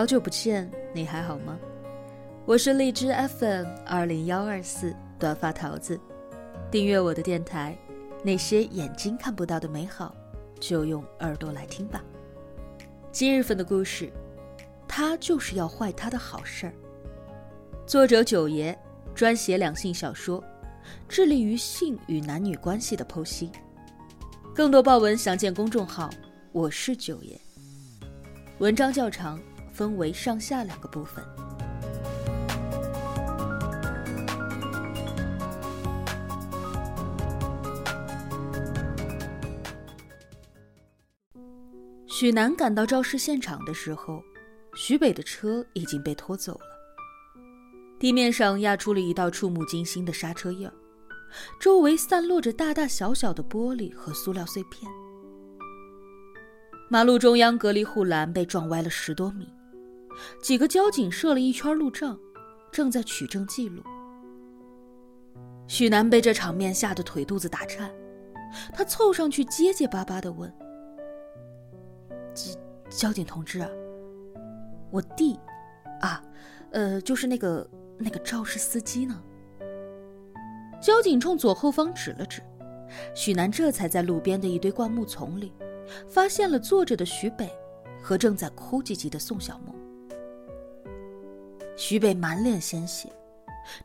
好久不见，你还好吗？我是荔枝 FM 二零幺二四短发桃子，订阅我的电台。那些眼睛看不到的美好，就用耳朵来听吧。今日份的故事，他就是要坏他的好事儿。作者九爷专写两性小说，致力于性与男女关系的剖析。更多爆文详见公众号“我是九爷”。文章较长。分为上下两个部分。许南赶到肇事现场的时候，徐北的车已经被拖走了。地面上压出了一道触目惊心的刹车印，周围散落着大大小小的玻璃和塑料碎片。马路中央隔离护栏被撞歪了十多米。几个交警设了一圈路障，正在取证记录。许南被这场面吓得腿肚子打颤，他凑上去结结巴巴的问：“交交警同志，我弟，啊，呃，就是那个那个肇事司机呢？”交警冲左后方指了指，许南这才在路边的一堆灌木丛里，发现了坐着的徐北和正在哭唧唧的宋小萌。徐北满脸鲜血，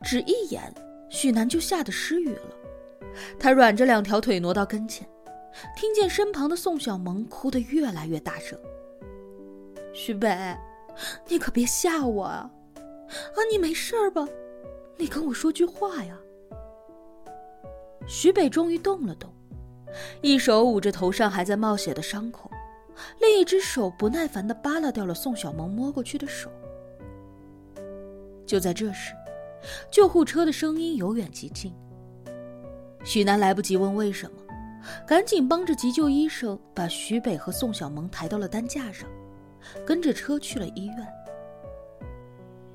只一眼，许南就吓得失语了。他软着两条腿挪到跟前，听见身旁的宋小萌哭得越来越大声。徐北，你可别吓我啊！啊，你没事吧？你跟我说句话呀！徐北终于动了动，一手捂着头上还在冒血的伤口，另一只手不耐烦地扒拉掉了宋小萌摸过去的手。就在这时，救护车的声音由远及近。许南来不及问为什么，赶紧帮着急救医生把徐北和宋小萌抬到了担架上，跟着车去了医院。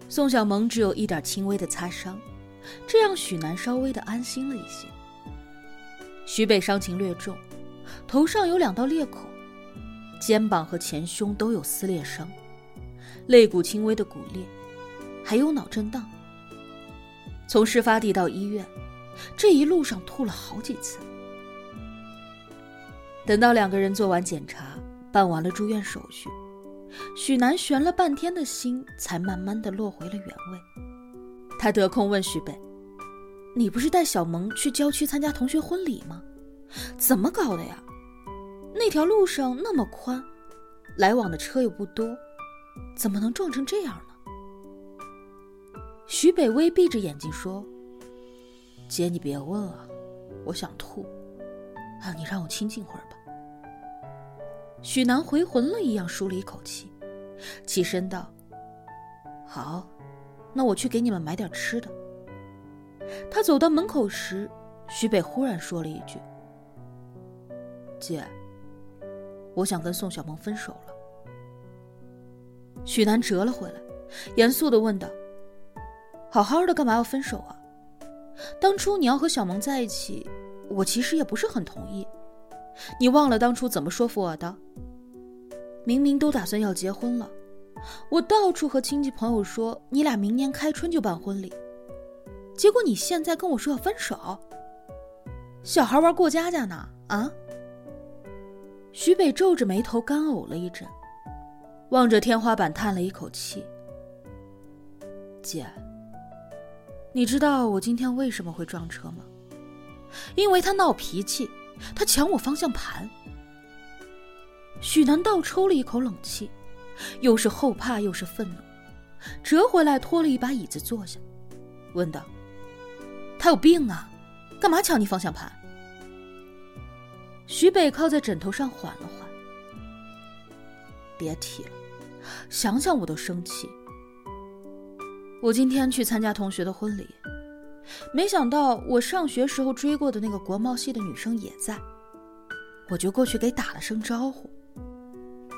宋小萌只有一点轻微的擦伤，这让许南稍微的安心了一些。徐北伤情略重，头上有两道裂口，肩膀和前胸都有撕裂伤，肋骨轻微的骨裂。还有脑震荡。从事发地到医院，这一路上吐了好几次。等到两个人做完检查，办完了住院手续，许南悬了半天的心才慢慢的落回了原位。他得空问许北：“你不是带小萌去郊区参加同学婚礼吗？怎么搞的呀？那条路上那么宽，来往的车又不多，怎么能撞成这样呢？”徐北微闭着眼睛说：“姐，你别问啊，我想吐，啊，你让我清静会儿吧。”许南回魂了一样舒了一口气，起身道：“好，那我去给你们买点吃的。”他走到门口时，徐北忽然说了一句：“姐，我想跟宋小萌分手了。”许南折了回来，严肃的问道。好好的，干嘛要分手啊？当初你要和小萌在一起，我其实也不是很同意。你忘了当初怎么说服我的？明明都打算要结婚了，我到处和亲戚朋友说你俩明年开春就办婚礼，结果你现在跟我说要分手。小孩玩过家家呢？啊？徐北皱着眉头干呕了一阵，望着天花板叹了一口气。姐。你知道我今天为什么会撞车吗？因为他闹脾气，他抢我方向盘。许南倒抽了一口冷气，又是后怕又是愤怒，折回来拖了一把椅子坐下，问道：“他有病啊，干嘛抢你方向盘？”徐北靠在枕头上缓了缓，别提了，想想我都生气。我今天去参加同学的婚礼，没想到我上学时候追过的那个国贸系的女生也在，我就过去给打了声招呼，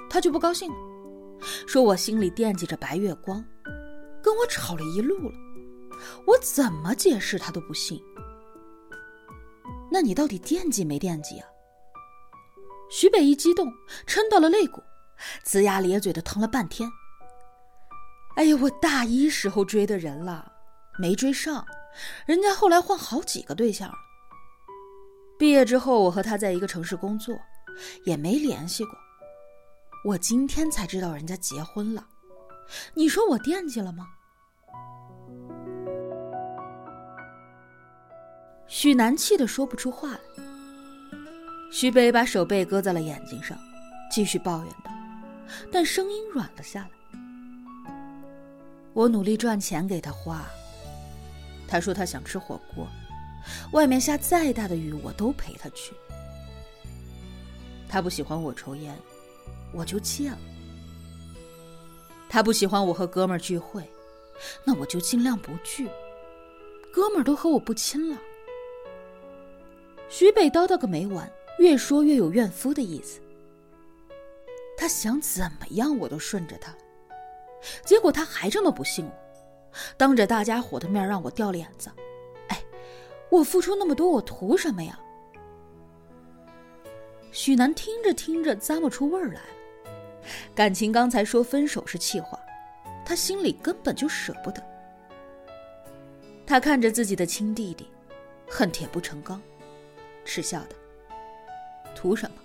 她就不高兴了，说我心里惦记着白月光，跟我吵了一路了，我怎么解释她都不信。那你到底惦记没惦记啊？徐北一激动，抻到了肋骨，龇牙咧嘴的疼了半天。哎呀，我大一时候追的人了，没追上，人家后来换好几个对象了。毕业之后，我和他在一个城市工作，也没联系过。我今天才知道人家结婚了，你说我惦记了吗？许南气得说不出话来。徐北把手背搁在了眼睛上，继续抱怨道，但声音软了下来。我努力赚钱给他花。他说他想吃火锅，外面下再大的雨我都陪他去。他不喜欢我抽烟，我就戒了。他不喜欢我和哥们儿聚会，那我就尽量不聚。哥们儿都和我不亲了。徐北叨叨个没完，越说越有怨夫的意思。他想怎么样我都顺着他。结果他还这么不信我，当着大家伙的面让我掉脸子。哎，我付出那么多，我图什么呀？许南听着听着咂摸出味儿来了。感情刚才说分手是气话，他心里根本就舍不得。他看着自己的亲弟弟，恨铁不成钢，嗤笑道：“图什么？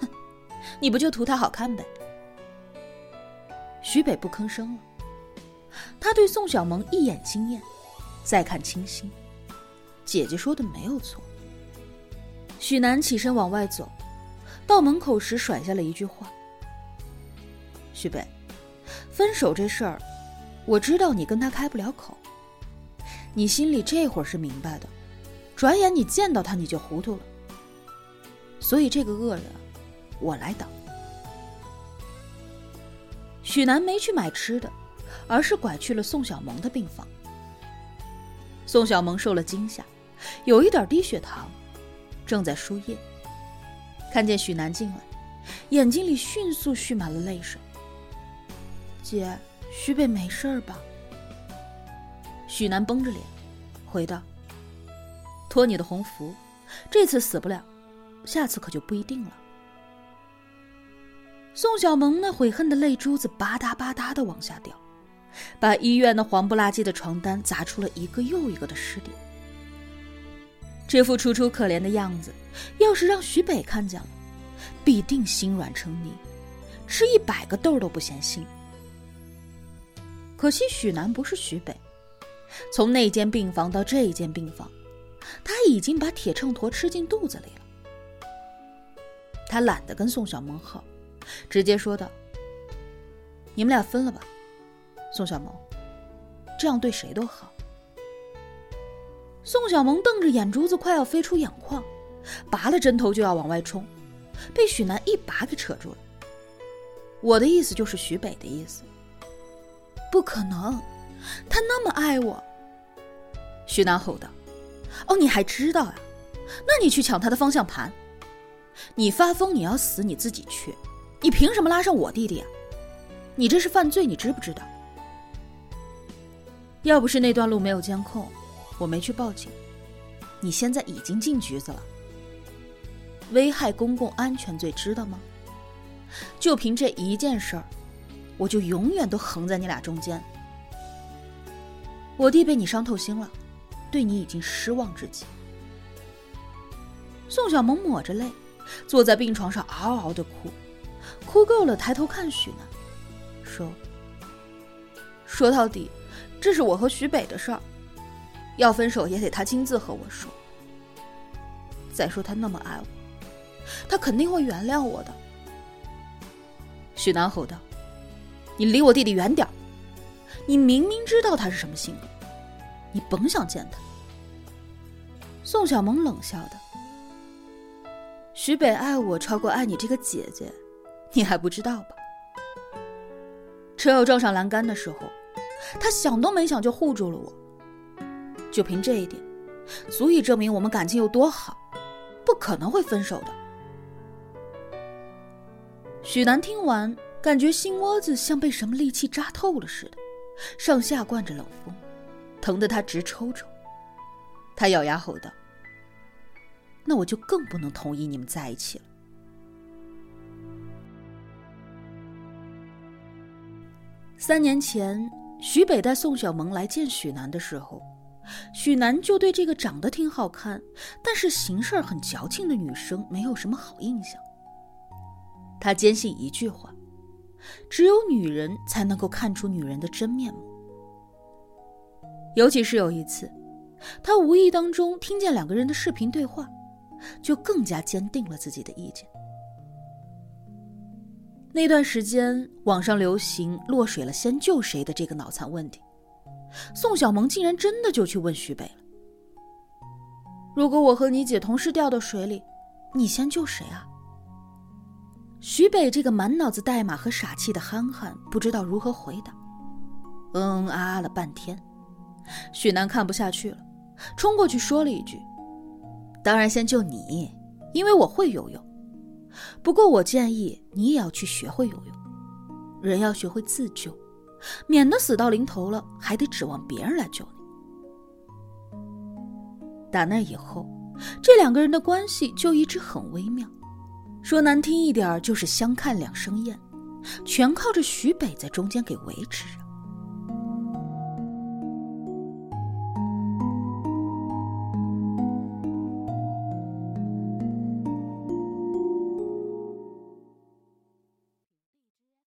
哼，你不就图他好看呗？”徐北不吭声了，他对宋小萌一眼惊艳，再看清新，姐姐说的没有错。许南起身往外走，到门口时甩下了一句话：“徐北，分手这事儿，我知道你跟他开不了口，你心里这会儿是明白的，转眼你见到他你就糊涂了。所以这个恶人，我来挡。”许南没去买吃的，而是拐去了宋小萌的病房。宋小萌受了惊吓，有一点低血糖，正在输液。看见许南进来，眼睛里迅速蓄满了泪水。姐，徐北没事吧？许南绷着脸，回道：“托你的鸿福，这次死不了，下次可就不一定了。”宋小萌那悔恨的泪珠子吧嗒吧嗒的往下掉，把医院那黄不拉几的床单砸出了一个又一个的湿点。这副楚楚可怜的样子，要是让徐北看见了，必定心软成泥，吃一百个豆都不嫌腥。可惜许南不是徐北，从那间病房到这一间病房，他已经把铁秤砣吃进肚子里了。他懒得跟宋小萌耗。直接说道：“你们俩分了吧，宋小萌，这样对谁都好。”宋小萌瞪着眼珠子，快要飞出眼眶，拔了针头就要往外冲，被许南一把给扯住了。我的意思就是许北的意思。不可能，他那么爱我。许南吼道：“哦，你还知道啊？那你去抢他的方向盘。你发疯，你要死，你自己去。”你凭什么拉上我弟弟啊？你这是犯罪，你知不知道？要不是那段路没有监控，我没去报警，你现在已经进局子了。危害公共安全罪，知道吗？就凭这一件事儿，我就永远都横在你俩中间。我弟被你伤透心了，对你已经失望至极。宋小萌抹着泪，坐在病床上嗷嗷的哭。哭够了，抬头看许南，说：“说到底，这是我和徐北的事儿，要分手也得他亲自和我说。再说他那么爱我，他肯定会原谅我的。”许南吼道：“你离我弟弟远点！你明明知道他是什么性格，你甭想见他。”宋小萌冷笑道：“许北爱我超过爱你这个姐姐。”你还不知道吧？车要撞上栏杆的时候，他想都没想就护住了我。就凭这一点，足以证明我们感情有多好，不可能会分手的。许南听完，感觉心窝子像被什么利器扎透了似的，上下灌着冷风，疼得他直抽抽。他咬牙吼道：“那我就更不能同意你们在一起了。”三年前，徐北带宋小萌来见许南的时候，许南就对这个长得挺好看，但是行事很矫情的女生没有什么好印象。他坚信一句话：只有女人才能够看出女人的真面目。尤其是有一次，他无意当中听见两个人的视频对话，就更加坚定了自己的意见。那段时间，网上流行“落水了先救谁”的这个脑残问题，宋小萌竟然真的就去问徐北了：“如果我和你姐同时掉到水里，你先救谁啊？”徐北这个满脑子代码和傻气的憨憨不知道如何回答，嗯啊啊了半天。许南看不下去了，冲过去说了一句：“当然先救你，因为我会游泳。”不过，我建议你也要去学会游泳。人要学会自救，免得死到临头了还得指望别人来救你。打那以后，这两个人的关系就一直很微妙，说难听一点就是相看两生厌，全靠着徐北在中间给维持。